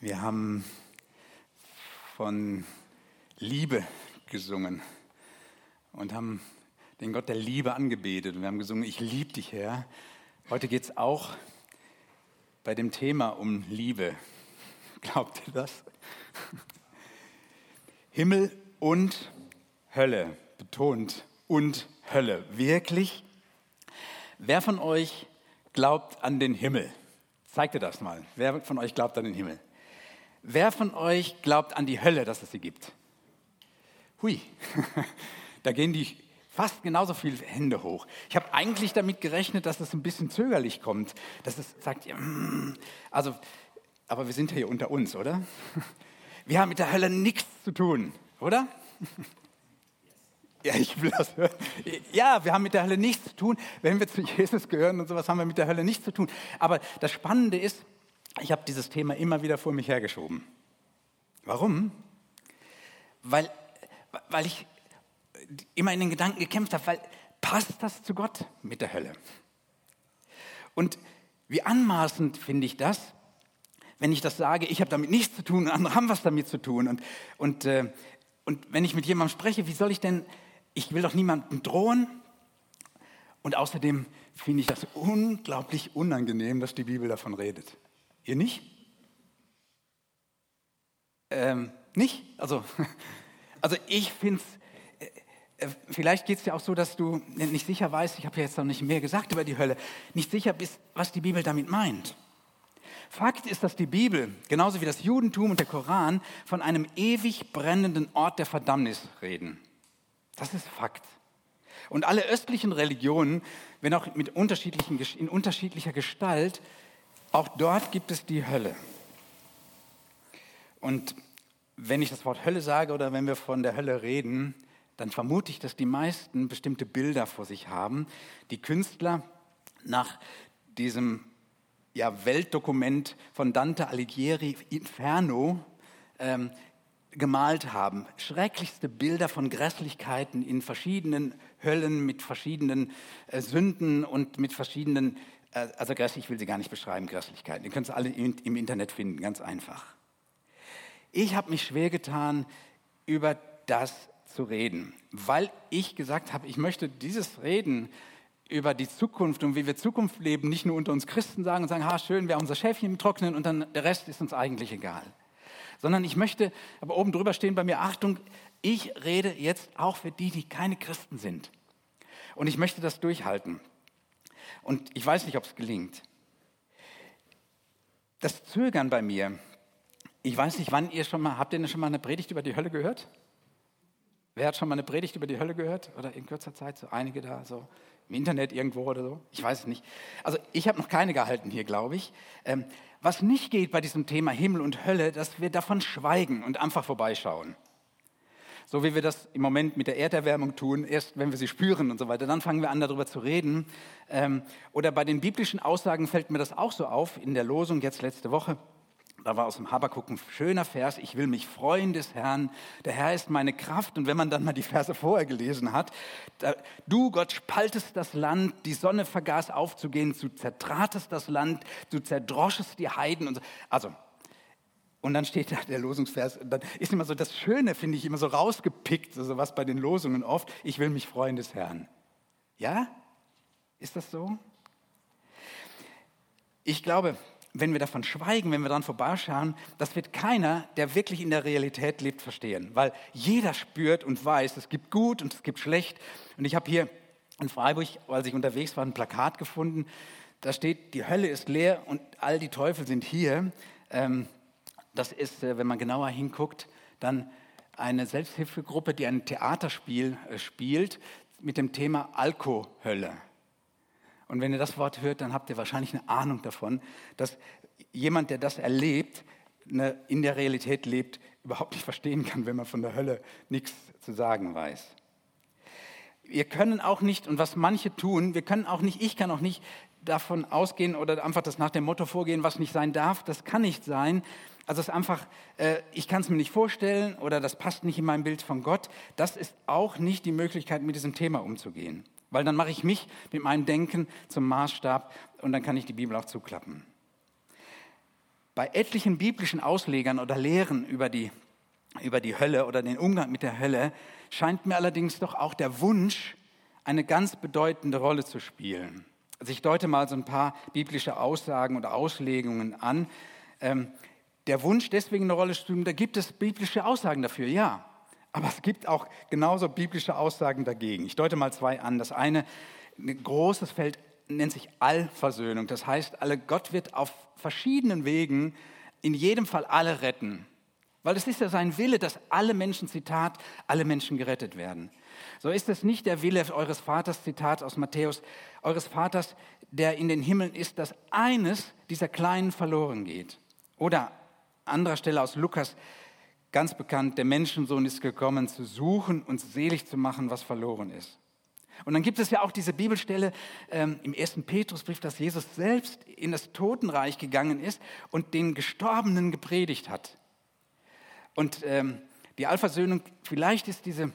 Wir haben von Liebe gesungen und haben den Gott der Liebe angebetet. Und wir haben gesungen, ich liebe dich, Herr. Heute geht es auch bei dem Thema um Liebe. Glaubt ihr das? Himmel und Hölle, betont, und Hölle. Wirklich? Wer von euch glaubt an den Himmel? Zeigt ihr das mal. Wer von euch glaubt an den Himmel? Wer von euch glaubt an die Hölle, dass es sie gibt? Hui, da gehen die fast genauso viele Hände hoch. Ich habe eigentlich damit gerechnet, dass es ein bisschen zögerlich kommt, dass es sagt, mm, also, aber wir sind ja hier unter uns, oder? Wir haben mit der Hölle nichts zu tun, oder? Ja, ich will das hören. Ja, wir haben mit der Hölle nichts zu tun. Wenn wir zu Jesus gehören und sowas, haben wir mit der Hölle nichts zu tun. Aber das Spannende ist, ich habe dieses Thema immer wieder vor mich hergeschoben. Warum? Weil, weil ich immer in den Gedanken gekämpft habe, weil passt das zu Gott mit der Hölle? Und wie anmaßend finde ich das, wenn ich das sage, ich habe damit nichts zu tun andere haben was damit zu tun. Und, und, äh, und wenn ich mit jemandem spreche, wie soll ich denn, ich will doch niemandem drohen. Und außerdem finde ich das unglaublich unangenehm, dass die Bibel davon redet. Ihr nicht? Ähm, nicht? Also, also ich finde es, äh, äh, vielleicht geht es ja auch so, dass du nicht sicher weißt, ich habe ja jetzt noch nicht mehr gesagt über die Hölle, nicht sicher bist, was die Bibel damit meint. Fakt ist, dass die Bibel, genauso wie das Judentum und der Koran, von einem ewig brennenden Ort der Verdammnis reden. Das ist Fakt. Und alle östlichen Religionen, wenn auch mit unterschiedlichen, in unterschiedlicher Gestalt, auch dort gibt es die Hölle. Und wenn ich das Wort Hölle sage oder wenn wir von der Hölle reden, dann vermute ich, dass die meisten bestimmte Bilder vor sich haben, die Künstler nach diesem ja, Weltdokument von Dante Alighieri Inferno ähm, gemalt haben. Schrecklichste Bilder von Grässlichkeiten in verschiedenen Höllen mit verschiedenen äh, Sünden und mit verschiedenen also grässlich will sie gar nicht beschreiben, Grässlichkeiten. Ihr könnt es alle im Internet finden, ganz einfach. Ich habe mich schwer getan, über das zu reden, weil ich gesagt habe, ich möchte dieses Reden über die Zukunft und wie wir Zukunft leben, nicht nur unter uns Christen sagen und sagen, ha, schön, wir haben unser Schäfchen im Trocknen und dann der Rest ist uns eigentlich egal. Sondern ich möchte, aber oben drüber stehen bei mir, Achtung, ich rede jetzt auch für die, die keine Christen sind. Und ich möchte das durchhalten. Und ich weiß nicht, ob es gelingt. Das Zögern bei mir, ich weiß nicht, wann ihr schon mal, habt ihr schon mal eine Predigt über die Hölle gehört? Wer hat schon mal eine Predigt über die Hölle gehört? Oder in kürzer Zeit, so einige da, so im Internet irgendwo oder so? Ich weiß es nicht. Also ich habe noch keine gehalten hier, glaube ich. Ähm, was nicht geht bei diesem Thema Himmel und Hölle, dass wir davon schweigen und einfach vorbeischauen so wie wir das im Moment mit der Erderwärmung tun, erst wenn wir sie spüren und so weiter, dann fangen wir an darüber zu reden. Ähm, oder bei den biblischen Aussagen fällt mir das auch so auf, in der Losung jetzt letzte Woche. Da war aus dem Habakuk ein schöner Vers, ich will mich freuen des Herrn, der Herr ist meine Kraft. Und wenn man dann mal die Verse vorher gelesen hat, da, du Gott spaltest das Land, die Sonne vergaß aufzugehen, du zertratest das Land, du zerdroschest die Heiden. Und so. Also und dann steht da der Losungsvers, dann ist immer so das Schöne, finde ich, immer so rausgepickt, so was bei den Losungen oft, ich will mich freuen des Herrn. Ja? Ist das so? Ich glaube, wenn wir davon schweigen, wenn wir daran vorbeischauen, das wird keiner, der wirklich in der Realität lebt, verstehen. Weil jeder spürt und weiß, es gibt gut und es gibt schlecht. Und ich habe hier in Freiburg, als ich unterwegs war, ein Plakat gefunden. Da steht, die Hölle ist leer und all die Teufel sind hier. Ähm, das ist, äh, wenn man genauer hinguckt, dann eine Selbsthilfegruppe, die ein Theaterspiel äh, spielt mit dem Thema Alkohölle. Und wenn ihr das Wort hört, dann habt ihr wahrscheinlich eine Ahnung davon, dass jemand, der das erlebt, in der Realität lebt, überhaupt nicht verstehen kann, wenn man von der Hölle nichts zu sagen weiß. Wir können auch nicht, und was manche tun, wir können auch nicht, ich kann auch nicht davon ausgehen oder einfach das nach dem Motto vorgehen, was nicht sein darf, das kann nicht sein, also es ist einfach, äh, ich kann es mir nicht vorstellen oder das passt nicht in mein Bild von Gott. Das ist auch nicht die Möglichkeit, mit diesem Thema umzugehen. Weil dann mache ich mich mit meinem Denken zum Maßstab und dann kann ich die Bibel auch zuklappen. bei etlichen biblischen Auslegern oder Lehren über die, über die Hölle oder den Umgang mit der Hölle scheint mir allerdings doch auch der Wunsch, eine ganz bedeutende Rolle zu spielen. Also ich deute mal so ein paar biblische Aussagen oder Auslegungen an. Ähm, der Wunsch deswegen eine Rolle zu spielen, da gibt es biblische Aussagen dafür, ja. Aber es gibt auch genauso biblische Aussagen dagegen. Ich deute mal zwei an. Das eine, ein großes Feld nennt sich Allversöhnung. Das heißt, alle, Gott wird auf verschiedenen Wegen in jedem Fall alle retten. Weil es ist ja sein Wille, dass alle Menschen, Zitat, alle Menschen gerettet werden. So ist es nicht der Wille eures Vaters, Zitat aus Matthäus, eures Vaters, der in den Himmeln ist, dass eines dieser Kleinen verloren geht. Oder anderer Stelle aus Lukas, ganz bekannt, der Menschensohn ist gekommen, zu suchen und selig zu machen, was verloren ist. Und dann gibt es ja auch diese Bibelstelle ähm, im ersten Petrusbrief, dass Jesus selbst in das Totenreich gegangen ist und den Gestorbenen gepredigt hat. Und ähm, die Allversöhnung, vielleicht ist diese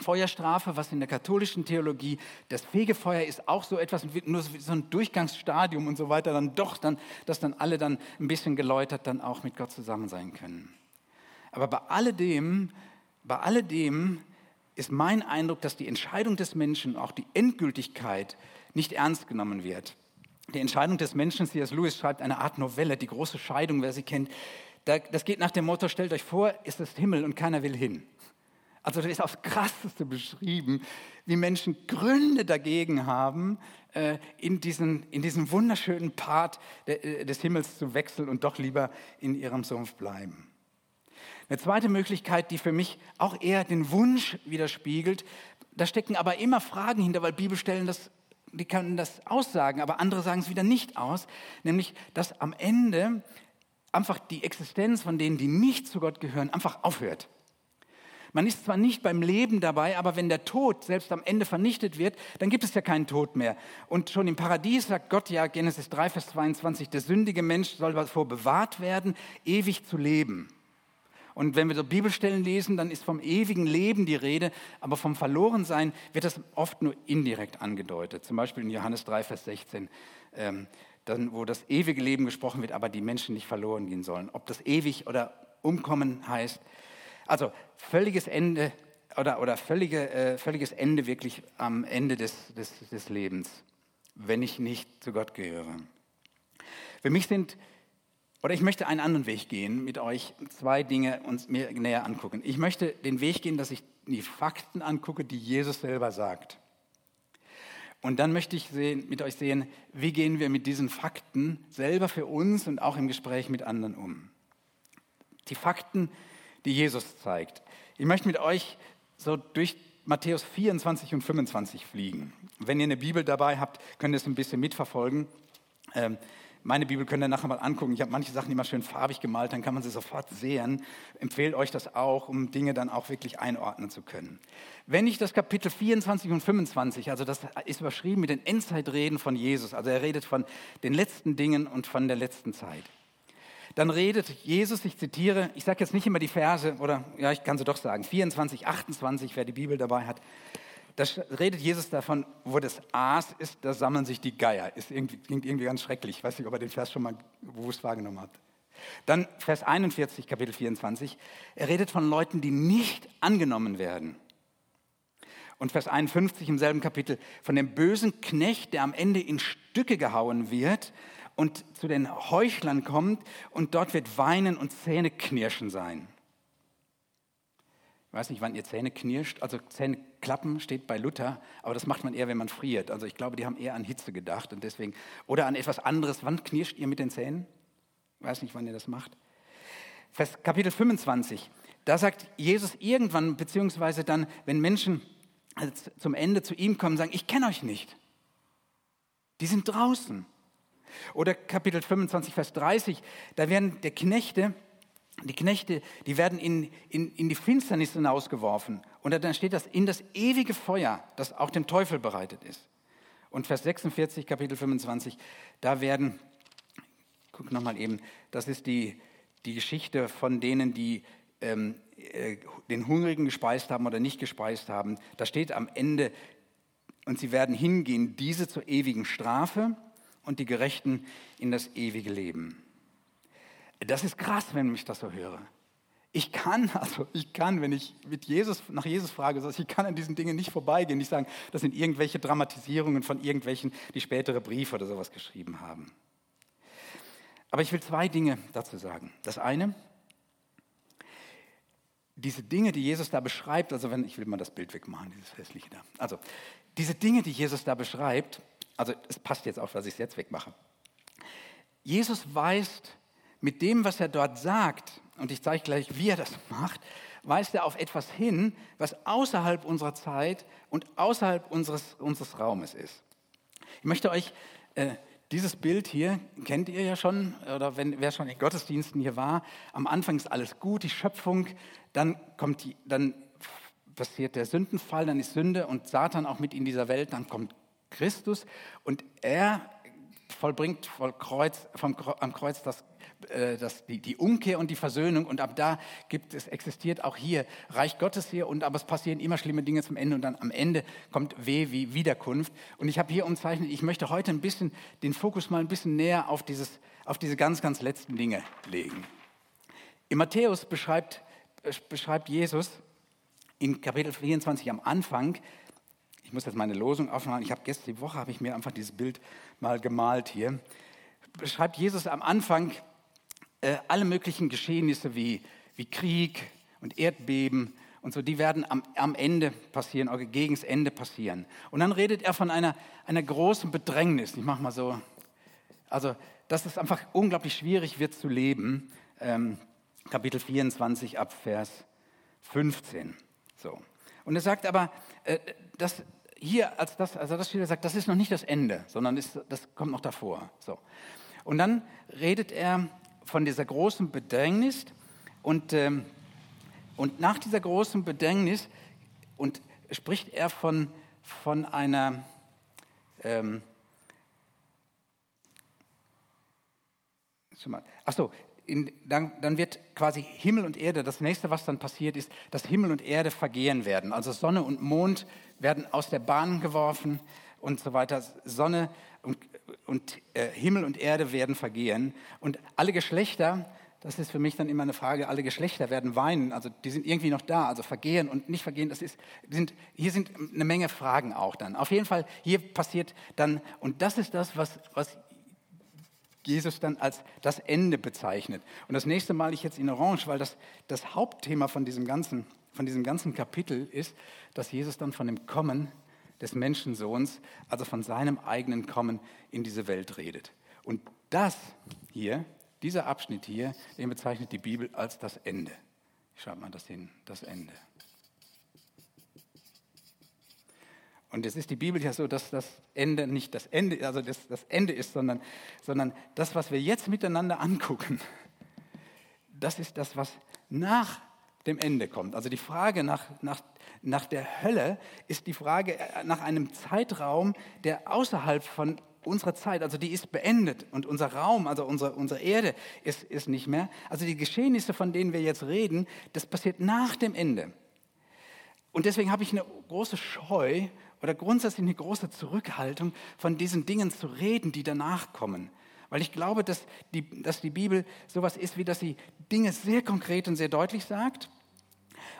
Feuerstrafe, was in der katholischen Theologie das Fegefeuer ist, auch so etwas, nur so ein Durchgangsstadium und so weiter, dann doch, dann, dass dann alle dann ein bisschen geläutert dann auch mit Gott zusammen sein können. Aber bei alledem, bei alledem ist mein Eindruck, dass die Entscheidung des Menschen, auch die Endgültigkeit, nicht ernst genommen wird. Die Entscheidung des Menschen, C.S. Lewis schreibt eine Art Novelle, die große Scheidung, wer sie kennt, das geht nach dem Motto, stellt euch vor, ist das Himmel und keiner will hin. Also das ist aufs Krasseste beschrieben, wie Menschen Gründe dagegen haben, äh, in diesen, in diesen wunderschönen Part äh, des Himmels zu wechseln und doch lieber in ihrem Sumpf bleiben. Eine zweite Möglichkeit, die für mich auch eher den Wunsch widerspiegelt, da stecken aber immer Fragen hinter, weil Bibelstellen das, die können das aussagen, aber andere sagen es wieder nicht aus, nämlich, dass am Ende einfach die Existenz von denen, die nicht zu Gott gehören, einfach aufhört. Man ist zwar nicht beim Leben dabei, aber wenn der Tod selbst am Ende vernichtet wird, dann gibt es ja keinen Tod mehr. Und schon im Paradies sagt Gott ja, Genesis 3, Vers 22, der sündige Mensch soll davor bewahrt werden, ewig zu leben. Und wenn wir so Bibelstellen lesen, dann ist vom ewigen Leben die Rede, aber vom Verlorensein wird das oft nur indirekt angedeutet. Zum Beispiel in Johannes 3, Vers 16. Ähm, dann, wo das ewige Leben gesprochen wird, aber die Menschen nicht verloren gehen sollen. Ob das ewig oder umkommen heißt. Also völliges Ende oder, oder völlige, äh, völliges Ende wirklich am Ende des, des, des Lebens, wenn ich nicht zu Gott gehöre. Für mich sind, oder ich möchte einen anderen Weg gehen, mit euch zwei Dinge uns mir näher angucken. Ich möchte den Weg gehen, dass ich die Fakten angucke, die Jesus selber sagt. Und dann möchte ich sehen, mit euch sehen, wie gehen wir mit diesen Fakten selber für uns und auch im Gespräch mit anderen um. Die Fakten, die Jesus zeigt. Ich möchte mit euch so durch Matthäus 24 und 25 fliegen. Wenn ihr eine Bibel dabei habt, könnt ihr es ein bisschen mitverfolgen. Ähm, meine Bibel könnt ihr nachher mal angucken. Ich habe manche Sachen immer schön farbig gemalt, dann kann man sie sofort sehen. Empfehle euch das auch, um Dinge dann auch wirklich einordnen zu können. Wenn ich das Kapitel 24 und 25, also das ist überschrieben mit den Endzeitreden von Jesus, also er redet von den letzten Dingen und von der letzten Zeit. Dann redet Jesus, ich zitiere, ich sage jetzt nicht immer die Verse, oder ja, ich kann sie doch sagen, 24, 28, wer die Bibel dabei hat. Da redet Jesus davon, wo das Aas ist, da sammeln sich die Geier. Ist irgendwie, klingt irgendwie ganz schrecklich. Ich weiß nicht, ob ihr den Vers schon mal bewusst wahrgenommen habt. Dann Vers 41, Kapitel 24. Er redet von Leuten, die nicht angenommen werden. Und Vers 51 im selben Kapitel von dem bösen Knecht, der am Ende in Stücke gehauen wird und zu den Heuchlern kommt und dort wird Weinen und Zähneknirschen sein. Ich weiß nicht, wann ihr Zähne knirscht. Also Zähneklappen steht bei Luther, aber das macht man eher, wenn man friert. Also ich glaube, die haben eher an Hitze gedacht und deswegen oder an etwas anderes. Wann knirscht ihr mit den Zähnen? Ich weiß nicht, wann ihr das macht. Vers Kapitel 25. Da sagt Jesus irgendwann, beziehungsweise dann, wenn Menschen zum Ende zu ihm kommen, sagen, ich kenne euch nicht. Die sind draußen. Oder Kapitel 25, Vers 30, da werden der Knechte, die Knechte, die werden in, in, in die Finsternis hinausgeworfen. Und dann steht das in das ewige Feuer, das auch dem Teufel bereitet ist. Und Vers 46, Kapitel 25, da werden, guck nochmal eben, das ist die, die Geschichte von denen, die ähm, äh, den Hungrigen gespeist haben oder nicht gespeist haben. Da steht am Ende, und sie werden hingehen, diese zur ewigen Strafe und die Gerechten in das ewige Leben. Das ist krass, wenn ich das so höre. Ich kann, also ich kann, wenn ich mit Jesus, nach Jesus frage, ich kann an diesen Dingen nicht vorbeigehen, nicht sagen, das sind irgendwelche Dramatisierungen von irgendwelchen, die spätere Briefe oder sowas geschrieben haben. Aber ich will zwei Dinge dazu sagen. Das eine, diese Dinge, die Jesus da beschreibt, also wenn, ich will mal das Bild wegmachen, dieses hässliche da. Also, diese Dinge, die Jesus da beschreibt, also es passt jetzt auch, was ich jetzt wegmache. Jesus weist mit dem, was er dort sagt, und ich zeige gleich, wie er das macht, weist er auf etwas hin, was außerhalb unserer Zeit und außerhalb unseres, unseres Raumes ist. Ich möchte euch äh, dieses Bild hier kennt ihr ja schon, oder wenn, wer schon in Gottesdiensten hier war. Am Anfang ist alles gut, die Schöpfung, dann, kommt die, dann passiert der Sündenfall, dann ist Sünde und Satan auch mit in dieser Welt, dann kommt Christus und er vollbringt vom Kreuz, vom, am Kreuz das äh, das, die, die, Umkehr und die Versöhnung und ab da gibt es, existiert auch hier Reich Gottes hier und aber es passieren immer schlimme Dinge zum Ende und dann am Ende kommt weh wie Wiederkunft. Und ich habe hier umzeichnet, ich möchte heute ein bisschen den Fokus mal ein bisschen näher auf, dieses, auf diese ganz, ganz letzten Dinge legen. In Matthäus beschreibt, äh, beschreibt Jesus in Kapitel 24 am Anfang, ich muss jetzt meine Losung aufmachen, ich habe gestern die Woche, habe ich mir einfach dieses Bild mal gemalt hier, beschreibt Jesus am Anfang äh, alle möglichen Geschehnisse wie, wie Krieg und Erdbeben und so, die werden am, am Ende passieren, oder gegen das Ende passieren. Und dann redet er von einer, einer großen Bedrängnis. Ich mache mal so, also, dass es einfach unglaublich schwierig wird zu leben. Ähm, Kapitel 24 ab Vers 15. So. Und er sagt aber, äh, dass hier, als das, also das steht, er sagt, das ist noch nicht das Ende, sondern ist, das kommt noch davor. So. Und dann redet er von dieser großen Bedrängnis und, ähm, und nach dieser großen Bedrängnis und spricht er von, von einer ähm, Achso, dann, dann wird quasi Himmel und Erde, das nächste, was dann passiert ist, dass Himmel und Erde vergehen werden. Also Sonne und Mond werden aus der Bahn geworfen und so weiter. Sonne und und äh, Himmel und Erde werden vergehen und alle Geschlechter, das ist für mich dann immer eine Frage, alle Geschlechter werden weinen, also die sind irgendwie noch da, also vergehen und nicht vergehen, das ist, sind, hier sind eine Menge Fragen auch dann. Auf jeden Fall, hier passiert dann, und das ist das, was, was Jesus dann als das Ende bezeichnet. Und das nächste Mal ich jetzt in Orange, weil das das Hauptthema von diesem ganzen, von diesem ganzen Kapitel ist, dass Jesus dann von dem Kommen des Menschensohns, also von seinem eigenen Kommen in diese Welt redet. Und das hier, dieser Abschnitt hier, den bezeichnet die Bibel als das Ende. Schaut mal das hin, das Ende. Und es ist die Bibel ja so, dass das Ende nicht das Ende, also das, das Ende ist, sondern, sondern das, was wir jetzt miteinander angucken, das ist das, was nach dem Ende kommt. Also die Frage nach, nach nach der Hölle ist die Frage äh, nach einem Zeitraum, der außerhalb von unserer Zeit, also die ist beendet und unser Raum, also unsere, unsere Erde ist, ist nicht mehr. Also die Geschehnisse, von denen wir jetzt reden, das passiert nach dem Ende. Und deswegen habe ich eine große Scheu oder grundsätzlich eine große Zurückhaltung, von diesen Dingen zu reden, die danach kommen. Weil ich glaube, dass die, dass die Bibel sowas ist, wie dass sie Dinge sehr konkret und sehr deutlich sagt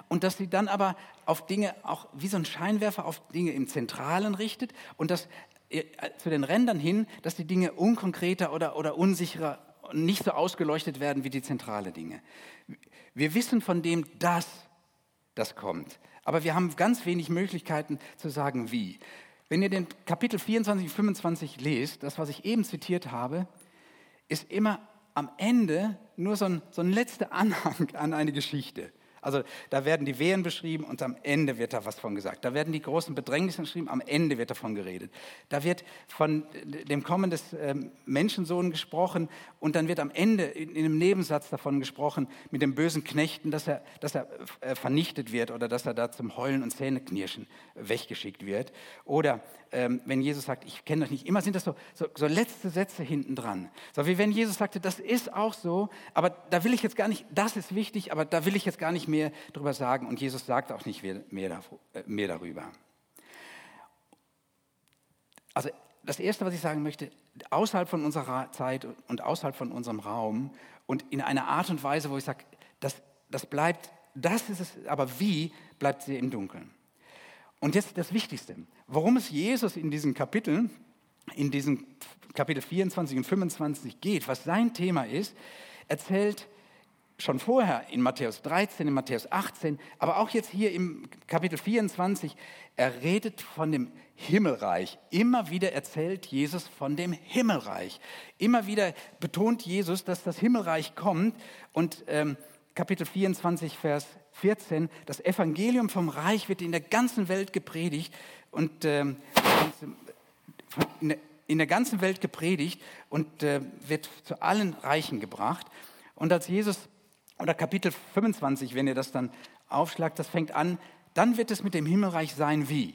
und dass sie dann aber auf Dinge auch wie so ein Scheinwerfer auf Dinge im Zentralen richtet und dass äh, zu den Rändern hin, dass die Dinge unkonkreter oder, oder unsicherer nicht so ausgeleuchtet werden wie die zentrale Dinge. Wir wissen von dem, dass das kommt, aber wir haben ganz wenig Möglichkeiten zu sagen, wie. Wenn ihr den Kapitel 24 und 25 lest, das, was ich eben zitiert habe, ist immer am Ende nur so ein, so ein letzter Anhang an eine Geschichte. Also da werden die Wehen beschrieben und am Ende wird da was von gesagt. Da werden die großen Bedrängnisse beschrieben, am Ende wird davon geredet. Da wird von dem Kommen des ähm, Menschensohn gesprochen und dann wird am Ende in, einem Nebensatz davon gesprochen mit dem bösen Knechten, dass er, dass er äh, vernichtet wird oder dass er da zum Heulen und Zähneknirschen weggeschickt wird. Oder ähm, wenn Jesus sagt, ich kenne euch nicht, immer sind das so, so, so letzte Sätze hinten dran. So wie wenn Jesus sagte, das ist auch so, aber da will ich jetzt gar nicht, das ist wichtig, aber da will ich jetzt gar nicht mehr darüber sagen und Jesus sagt auch nicht mehr, äh, mehr darüber. Also das Erste, was ich sagen möchte, außerhalb von unserer Zeit und außerhalb von unserem Raum und in einer Art und Weise, wo ich sage, das, das bleibt, das ist es, aber wie bleibt sie im Dunkeln. Und jetzt das Wichtigste, worum es Jesus in diesen Kapiteln, in diesen Kapitel 24 und 25 geht, was sein Thema ist, erzählt schon vorher in Matthäus 13, in Matthäus 18, aber auch jetzt hier im Kapitel 24, er redet von dem Himmelreich. Immer wieder erzählt Jesus von dem Himmelreich. Immer wieder betont Jesus, dass das Himmelreich kommt. Und ähm, Kapitel 24, Vers 14, das Evangelium vom Reich wird in der ganzen Welt gepredigt und ähm, in der ganzen Welt gepredigt und äh, wird zu allen Reichen gebracht. Und als Jesus, oder Kapitel 25, wenn ihr das dann aufschlagt, das fängt an, dann wird es mit dem Himmelreich sein wie.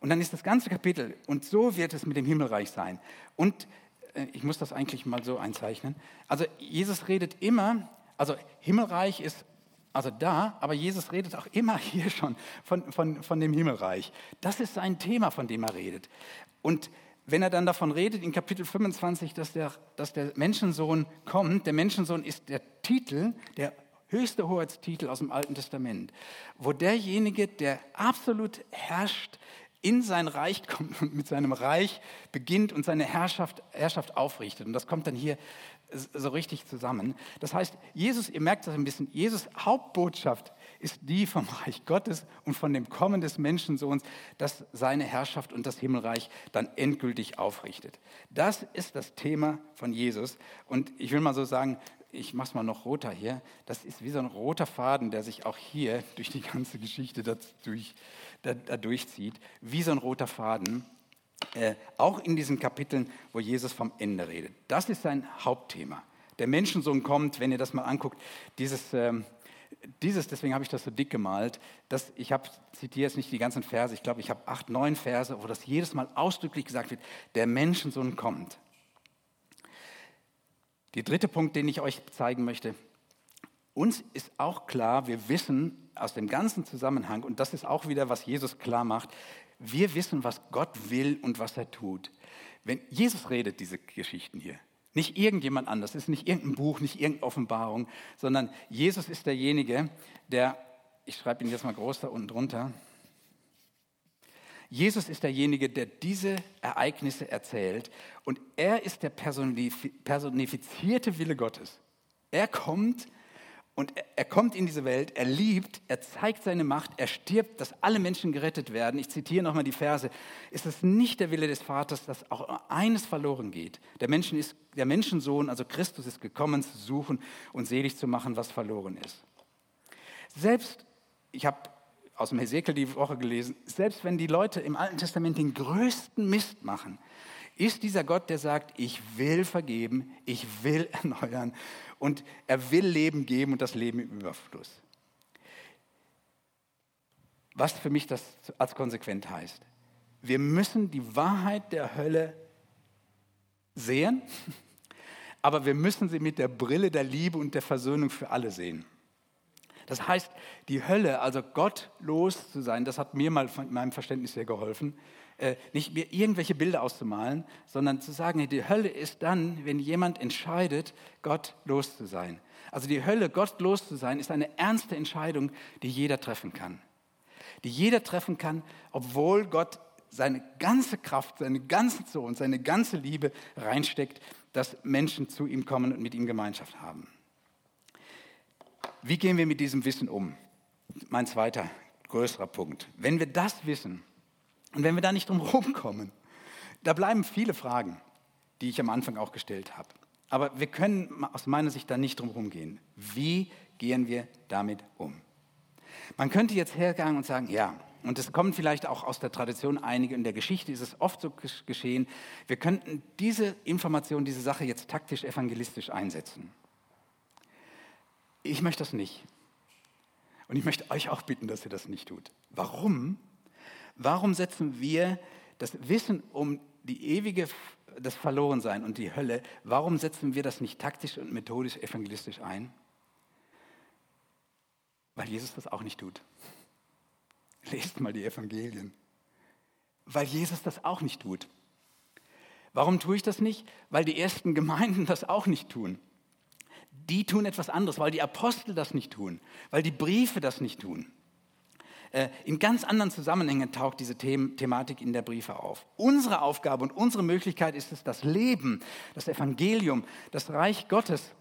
Und dann ist das ganze Kapitel, und so wird es mit dem Himmelreich sein. Und äh, ich muss das eigentlich mal so einzeichnen. Also Jesus redet immer, also Himmelreich ist also da, aber Jesus redet auch immer hier schon von, von, von dem Himmelreich. Das ist sein Thema, von dem er redet. Und wenn er dann davon redet in Kapitel 25, dass der, dass der Menschensohn kommt, der Menschensohn ist der Titel, der höchste Hoheitstitel aus dem Alten Testament, wo derjenige, der absolut herrscht, in sein Reich kommt und mit seinem Reich beginnt und seine Herrschaft, Herrschaft aufrichtet. Und das kommt dann hier so richtig zusammen. Das heißt, Jesus, ihr merkt das ein bisschen, Jesus Hauptbotschaft ist die vom Reich Gottes und von dem Kommen des Menschensohns, das seine Herrschaft und das Himmelreich dann endgültig aufrichtet. Das ist das Thema von Jesus. Und ich will mal so sagen, ich mache es mal noch roter hier, das ist wie so ein roter Faden, der sich auch hier durch die ganze Geschichte dadurch, da, da wie so ein roter Faden, äh, auch in diesen Kapiteln, wo Jesus vom Ende redet. Das ist sein Hauptthema. Der Menschensohn kommt, wenn ihr das mal anguckt, dieses, ähm, dieses deswegen habe ich das so dick gemalt, das, ich habe, zitiere jetzt nicht die ganzen Verse, ich glaube, ich habe acht, neun Verse, wo das jedes Mal ausdrücklich gesagt wird, der Menschensohn kommt. Der dritte Punkt, den ich euch zeigen möchte, uns ist auch klar, wir wissen aus dem ganzen Zusammenhang, und das ist auch wieder, was Jesus klar macht, wir wissen, was Gott will und was er tut. Wenn Jesus redet diese Geschichten hier, nicht irgendjemand anders, es ist nicht irgendein Buch, nicht irgendeine Offenbarung, sondern Jesus ist derjenige, der, ich schreibe ihn jetzt mal groß da unten drunter, Jesus ist derjenige, der diese Ereignisse erzählt und er ist der personifizierte Wille Gottes. Er kommt und er kommt in diese Welt, er liebt, er zeigt seine Macht, er stirbt, dass alle Menschen gerettet werden. Ich zitiere nochmal die Verse. Ist es nicht der Wille des Vaters, dass auch eines verloren geht? Der, Menschen ist, der Menschensohn, also Christus, ist gekommen zu suchen und selig zu machen, was verloren ist. Selbst, ich habe aus dem Hesekiel die Woche gelesen, selbst wenn die Leute im Alten Testament den größten Mist machen, ist dieser Gott, der sagt, ich will vergeben, ich will erneuern und er will Leben geben und das Leben im Überfluss. Was für mich das als konsequent heißt. Wir müssen die Wahrheit der Hölle sehen, aber wir müssen sie mit der Brille der Liebe und der Versöhnung für alle sehen. Das heißt, die Hölle, also gottlos zu sein, das hat mir mal von meinem Verständnis sehr geholfen, äh, nicht mir irgendwelche Bilder auszumalen, sondern zu sagen, die Hölle ist dann, wenn jemand entscheidet, Gott los zu sein. Also die Hölle, Gott los zu sein, ist eine ernste Entscheidung, die jeder treffen kann. Die jeder treffen kann, obwohl Gott seine ganze Kraft, seine ganze Sohn, seine ganze Liebe reinsteckt, dass Menschen zu ihm kommen und mit ihm Gemeinschaft haben. Wie gehen wir mit diesem Wissen um? Mein zweiter größerer Punkt. Wenn wir das wissen, und wenn wir da nicht drum rumkommen, da bleiben viele Fragen, die ich am Anfang auch gestellt habe. Aber wir können aus meiner Sicht da nicht drum rumgehen. Wie gehen wir damit um? Man könnte jetzt hergehen und sagen, ja, und es kommt vielleicht auch aus der Tradition einige, in der Geschichte ist es oft so geschehen, wir könnten diese Information, diese Sache jetzt taktisch evangelistisch einsetzen. Ich möchte das nicht. Und ich möchte euch auch bitten, dass ihr das nicht tut. Warum? Warum setzen wir das Wissen um die ewige, das Verlorensein und die Hölle, warum setzen wir das nicht taktisch und methodisch evangelistisch ein? Weil Jesus das auch nicht tut. Lest mal die Evangelien. Weil Jesus das auch nicht tut. Warum tue ich das nicht? Weil die ersten Gemeinden das auch nicht tun. Die tun etwas anderes, weil die Apostel das nicht tun, weil die Briefe das nicht tun. Äh, in ganz anderen Zusammenhängen taucht diese Thematik in der Briefe auf. Unsere Aufgabe und unsere Möglichkeit ist es, das Leben, das Evangelium, das Reich Gottes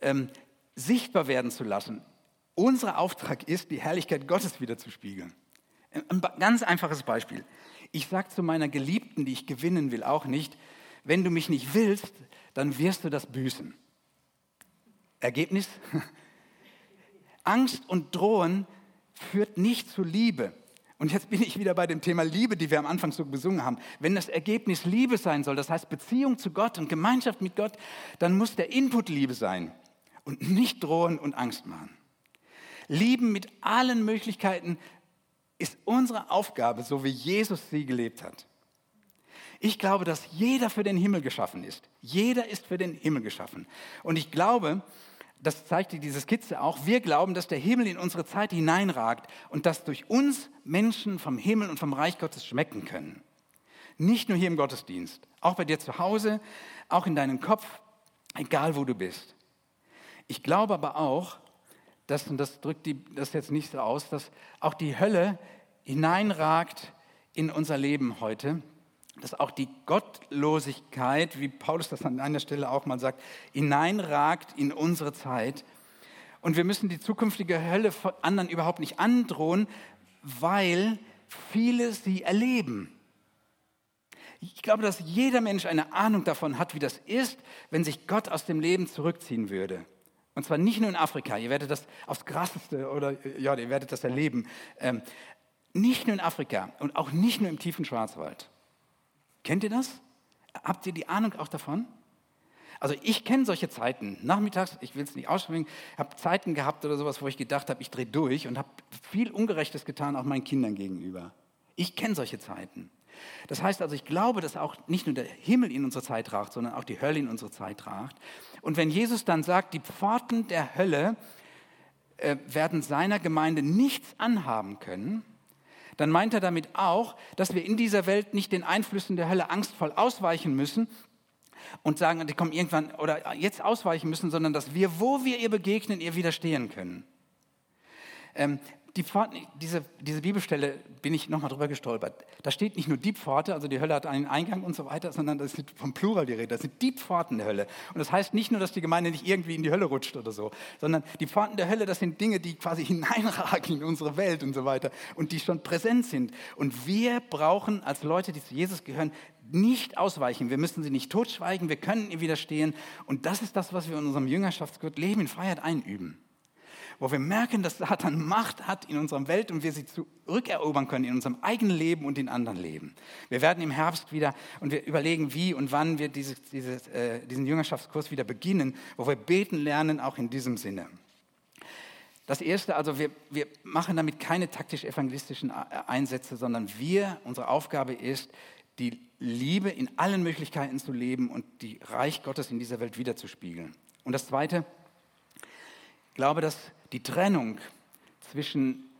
ähm, sichtbar werden zu lassen. Unser Auftrag ist, die Herrlichkeit Gottes wieder zu spiegeln. Ein ganz einfaches Beispiel. Ich sage zu meiner Geliebten, die ich gewinnen will, auch nicht, wenn du mich nicht willst, dann wirst du das büßen. Ergebnis? Angst und Drohen führt nicht zu Liebe. Und jetzt bin ich wieder bei dem Thema Liebe, die wir am Anfang so besungen haben. Wenn das Ergebnis Liebe sein soll, das heißt Beziehung zu Gott und Gemeinschaft mit Gott, dann muss der Input Liebe sein und nicht drohen und Angst machen. Lieben mit allen Möglichkeiten ist unsere Aufgabe, so wie Jesus sie gelebt hat. Ich glaube, dass jeder für den Himmel geschaffen ist. Jeder ist für den Himmel geschaffen. Und ich glaube, das zeigt diese Skizze auch, wir glauben, dass der Himmel in unsere Zeit hineinragt und dass durch uns Menschen vom Himmel und vom Reich Gottes schmecken können. Nicht nur hier im Gottesdienst, auch bei dir zu Hause, auch in deinem Kopf, egal wo du bist. Ich glaube aber auch, dass, und das drückt die, das jetzt nicht so aus, dass auch die Hölle hineinragt in unser Leben heute dass auch die Gottlosigkeit, wie Paulus das an einer Stelle auch mal sagt, hineinragt in unsere Zeit. Und wir müssen die zukünftige Hölle anderen überhaupt nicht androhen, weil viele sie erleben. Ich glaube, dass jeder Mensch eine Ahnung davon hat, wie das ist, wenn sich Gott aus dem Leben zurückziehen würde. Und zwar nicht nur in Afrika, ihr werdet das aufs Krasseste oder ja, ihr werdet das erleben. Ähm, nicht nur in Afrika und auch nicht nur im tiefen Schwarzwald. Kennt ihr das? Habt ihr die Ahnung auch davon? Also ich kenne solche Zeiten. Nachmittags, ich will es nicht aussprechen, habe Zeiten gehabt oder sowas, wo ich gedacht habe, ich drehe durch und habe viel Ungerechtes getan, auch meinen Kindern gegenüber. Ich kenne solche Zeiten. Das heißt also, ich glaube, dass auch nicht nur der Himmel in unsere Zeit ragt, sondern auch die Hölle in unsere Zeit ragt. Und wenn Jesus dann sagt, die Pforten der Hölle äh, werden seiner Gemeinde nichts anhaben können, dann meint er damit auch, dass wir in dieser Welt nicht den Einflüssen der Hölle angstvoll ausweichen müssen und sagen, die kommen irgendwann oder jetzt ausweichen müssen, sondern dass wir, wo wir ihr begegnen, ihr widerstehen können. Ähm, die Pforten, diese, diese Bibelstelle bin ich nochmal drüber gestolpert. Da steht nicht nur die Pforte, also die Hölle hat einen Eingang und so weiter, sondern das ist vom Plural die Rede. Das sind die Pforten der Hölle. Und das heißt nicht nur, dass die Gemeinde nicht irgendwie in die Hölle rutscht oder so, sondern die Pforten der Hölle, das sind Dinge, die quasi hineinragen in unsere Welt und so weiter und die schon präsent sind. Und wir brauchen als Leute, die zu Jesus gehören, nicht ausweichen. Wir müssen sie nicht totschweigen, wir können ihr widerstehen. Und das ist das, was wir in unserem Jüngerschaftsgurt Leben in Freiheit einüben wo wir merken, dass Satan Macht hat in unserer Welt und wir sie zurückerobern können in unserem eigenen Leben und in anderen Leben. Wir werden im Herbst wieder und wir überlegen, wie und wann wir dieses, dieses, äh, diesen Jüngerschaftskurs wieder beginnen, wo wir beten lernen, auch in diesem Sinne. Das Erste, also wir, wir machen damit keine taktisch-evangelistischen äh, Einsätze, sondern wir, unsere Aufgabe ist, die Liebe in allen Möglichkeiten zu leben und die Reich Gottes in dieser Welt wiederzuspiegeln. Und das Zweite, ich glaube, dass die Trennung zwischen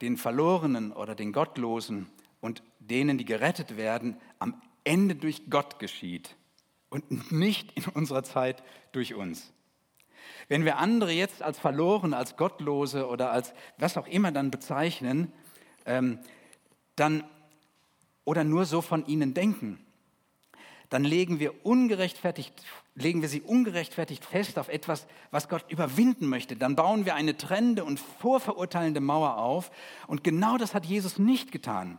den Verlorenen oder den Gottlosen und denen, die gerettet werden, am Ende durch Gott geschieht und nicht in unserer Zeit durch uns. Wenn wir andere jetzt als verloren, als Gottlose oder als was auch immer dann bezeichnen, ähm, dann oder nur so von ihnen denken, dann legen wir, ungerechtfertigt, legen wir sie ungerechtfertigt fest auf etwas, was Gott überwinden möchte. Dann bauen wir eine trennende und vorverurteilende Mauer auf. Und genau das hat Jesus nicht getan.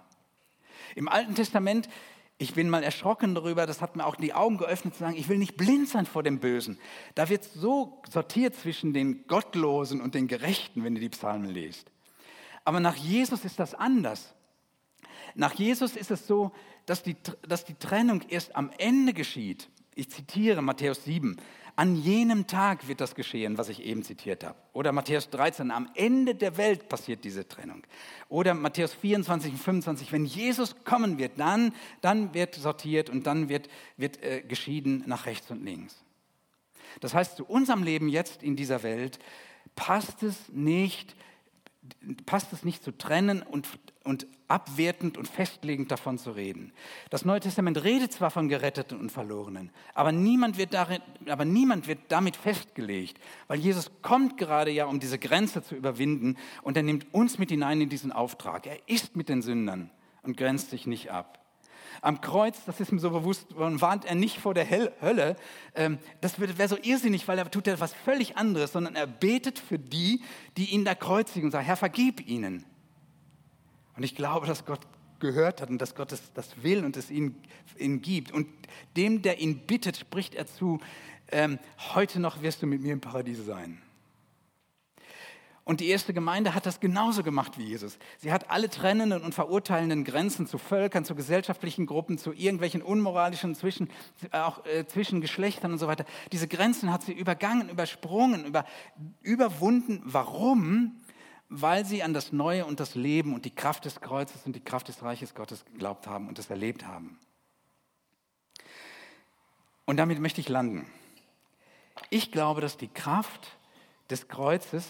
Im Alten Testament, ich bin mal erschrocken darüber, das hat mir auch die Augen geöffnet zu sagen, ich will nicht blind sein vor dem Bösen. Da wird so sortiert zwischen den Gottlosen und den Gerechten, wenn du die Psalmen liest. Aber nach Jesus ist das anders. Nach Jesus ist es so, dass die, dass die Trennung erst am Ende geschieht. Ich zitiere Matthäus 7. An jenem Tag wird das geschehen, was ich eben zitiert habe. Oder Matthäus 13, am Ende der Welt passiert diese Trennung. Oder Matthäus 24 und 25, wenn Jesus kommen wird, dann, dann wird sortiert und dann wird, wird äh, geschieden nach rechts und links. Das heißt, zu unserem Leben jetzt in dieser Welt passt es nicht, passt es nicht zu trennen und und abwertend und festlegend davon zu reden. Das Neue Testament redet zwar von Geretteten und Verlorenen, aber niemand, wird darin, aber niemand wird damit festgelegt, weil Jesus kommt gerade ja, um diese Grenze zu überwinden und er nimmt uns mit hinein in diesen Auftrag. Er ist mit den Sündern und grenzt sich nicht ab. Am Kreuz, das ist ihm so bewusst, warnt er nicht vor der Hölle. Ähm, das wäre so irrsinnig, weil er tut etwas völlig anderes, sondern er betet für die, die ihn da kreuzigen und sagt, Herr, vergib ihnen. Und ich glaube, dass Gott gehört hat und dass Gott es, das will und es ihn, ihn gibt. Und dem, der ihn bittet, spricht er zu, ähm, heute noch wirst du mit mir im Paradies sein. Und die erste Gemeinde hat das genauso gemacht wie Jesus. Sie hat alle trennenden und verurteilenden Grenzen zu Völkern, zu gesellschaftlichen Gruppen, zu irgendwelchen unmoralischen zwischen, auch äh, zwischen Geschlechtern und so weiter. Diese Grenzen hat sie übergangen, übersprungen, über, überwunden. Warum? Weil sie an das Neue und das Leben und die Kraft des Kreuzes und die Kraft des Reiches Gottes geglaubt haben und es erlebt haben. Und damit möchte ich landen. Ich glaube, dass die Kraft des Kreuzes,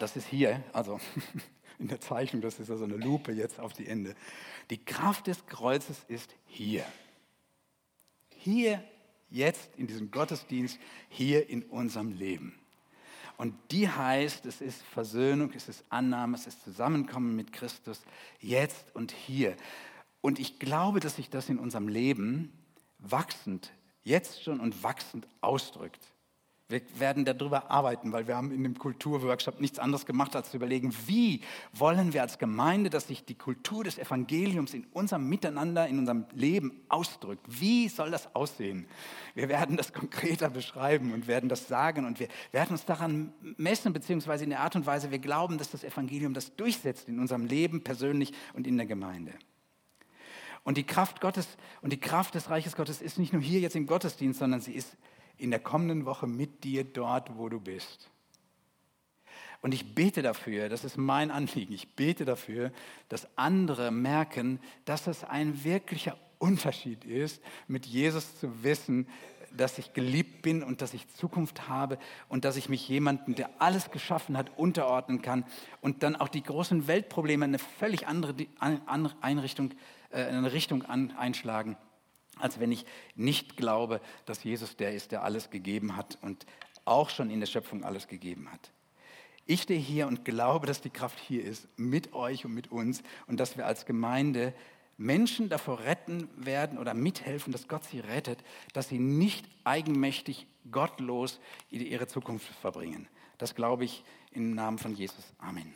das ist hier, also in der Zeichnung, das ist also eine Lupe jetzt auf die Ende, die Kraft des Kreuzes ist hier. Hier, jetzt in diesem Gottesdienst, hier in unserem Leben. Und die heißt, es ist Versöhnung, es ist Annahme, es ist Zusammenkommen mit Christus, jetzt und hier. Und ich glaube, dass sich das in unserem Leben wachsend, jetzt schon und wachsend ausdrückt. Wir werden darüber arbeiten, weil wir haben in dem Kulturworkshop nichts anderes gemacht, als zu überlegen, wie wollen wir als Gemeinde, dass sich die Kultur des Evangeliums in unserem Miteinander, in unserem Leben ausdrückt. Wie soll das aussehen? Wir werden das konkreter beschreiben und werden das sagen und wir werden uns daran messen, beziehungsweise in der Art und Weise, wir glauben, dass das Evangelium das durchsetzt in unserem Leben persönlich und in der Gemeinde. Und die Kraft Gottes und die Kraft des Reiches Gottes ist nicht nur hier jetzt im Gottesdienst, sondern sie ist in der kommenden Woche mit dir dort, wo du bist. Und ich bete dafür, das ist mein Anliegen, ich bete dafür, dass andere merken, dass es ein wirklicher Unterschied ist, mit Jesus zu wissen, dass ich geliebt bin und dass ich Zukunft habe und dass ich mich jemandem, der alles geschaffen hat, unterordnen kann und dann auch die großen Weltprobleme eine völlig andere Einrichtung, äh, eine Richtung einschlagen als wenn ich nicht glaube, dass Jesus der ist, der alles gegeben hat und auch schon in der Schöpfung alles gegeben hat. Ich stehe hier und glaube, dass die Kraft hier ist, mit euch und mit uns und dass wir als Gemeinde Menschen davor retten werden oder mithelfen, dass Gott sie rettet, dass sie nicht eigenmächtig, gottlos ihre Zukunft verbringen. Das glaube ich im Namen von Jesus. Amen.